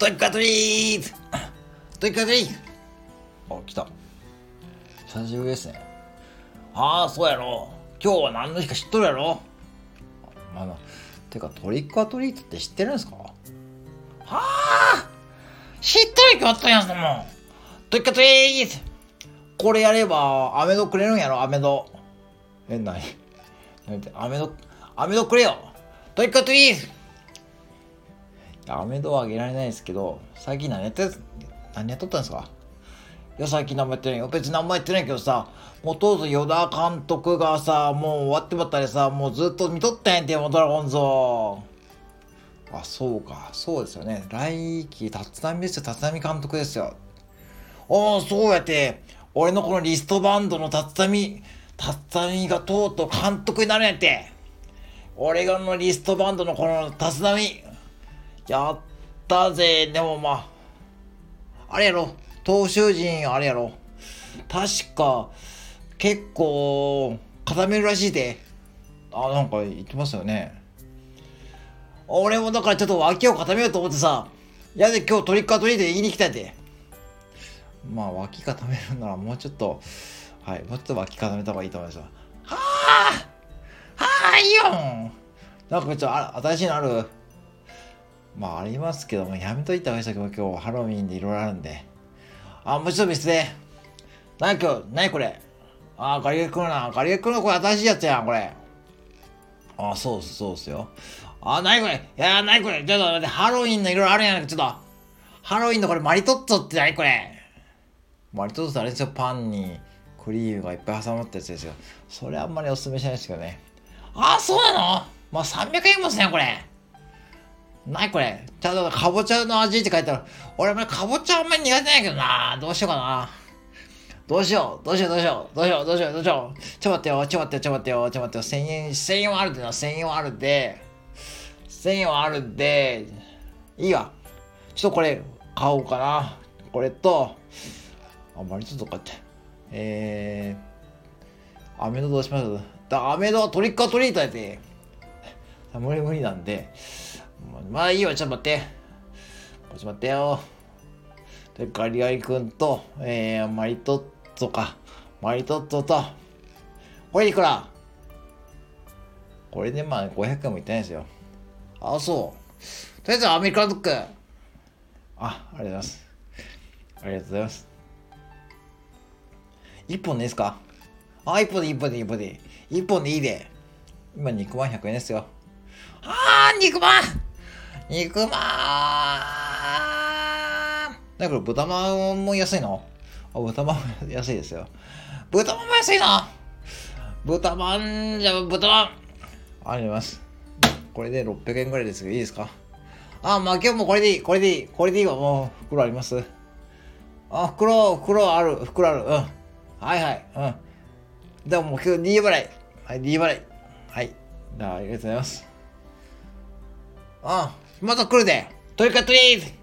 トリックアトリートトリックアトリートあ、来た。久しぶりですね。ああ、そうやろ。今日は何の日か知っとるやろあの、てかトリックアトリートって知ってるんですか？はあ知っとるに決まったんやん、そんなもん。トリックアトリートこれやれば、アメドくれるんやろ、アメド。え、なにアメド、アメドくれよトリックアトリートアメドはあげられないですけど、最近何やって、何やっとったんですか？いや、最近何もやってないよ。別に何もやってないけどさ、もう当時与田監督がさ、もう終わってばったりさ、もうずっと見とったんやんて、もうドラゴンズを。あ、そうか。そうですよね。来季、立浪ですよ。立浪監督ですよ。ああ、そうやって。俺のこのリストバンドの立浪、立浪がとうとう監督になるんやって。俺がのリストバンドのこの立浪、やったぜ。でもまあ、あれやろ。投手陣あれやろ。確か、結構、固めるらしいで。あ、なんか言ってますよね。俺もだからちょっと脇を固めようと思ってさ、やで今日トリックアトリートで言いに来たんで。まあ脇固めるならもうちょっと、はい、もうちょっと脇固めた方がいいと思いますよ。はあはあ、いいよなんかちょっと新しいのある？まあありますけども、やめといた方がいいですよ、今日ハロウィンでいろいろあるんで。あ、もうちょっと見せて。なに、これ？あ、ガリガリ君な。ガリガリ君のこれ新しいやつやん、これ。あ、そうっすそうっすよ。あ、なにこれ？いや、なにこれ？ちょっと待って、ハロウィンのいろいろあるやん。ちょっと。ハロウィンのこれマリトッツォってなにこれ？マリトッツォってあれですよ、パンにクリームがいっぱい挟まったやつですよ。それあんまりおすすめしないですけどね。あ、そうなの？まあ、300円もすね、これ。なにこれ？ちゃんとかぼちゃの味って書いてある。俺、まかぼちゃあんまり苦手なんやけどな。どうしようかな。どうしよう、どうしよう、どうしよう、どうしよう、どうしよう、どうしよう。ちょ待ってよ、ちょ待ってよ、ちょ待ってよ、ちょ待ってよ。千円、1000円はあるでな、1000円はあるで。1000円はあるで。いいわ。ちょっとこれ、買おうかな。これと、あ、マリトッツォ買って。えー、アメドどうします？だアメドはトリックアトリートやで。無理無理なんで。まあいいわ、ちょっと待って。ちょっと待ってよ。で、ガリガリ君と、えー、マリトッツォか。マリトッツォと、これいくら？これでまあ500円もいってないですよ。あ、そう。とりあえずアメリカンドッグ。あ、ありがとうございます。ありがとうございます。一本でいいですか？あ、一本でいい、一本でいい、一本でいい。一本でいいで。今肉まん100円ですよ。あー、肉まん肉まんだから豚まんも安いの？あ、豚まんも安いですよ。豚まんも安いな豚まんじゃ、豚まんあります。これで600円ぐらいですけど、いいですか？あ、まあ今日もこれでいい、これでいい、これでいいわ。もう袋ありますあ、袋、袋ある、袋ある。うん。はいはい。うん。でももう今日 D 払い。はい、D 払い。はい。じゃあ、ありがとうございます。あ、また来るで。トイカトリーズ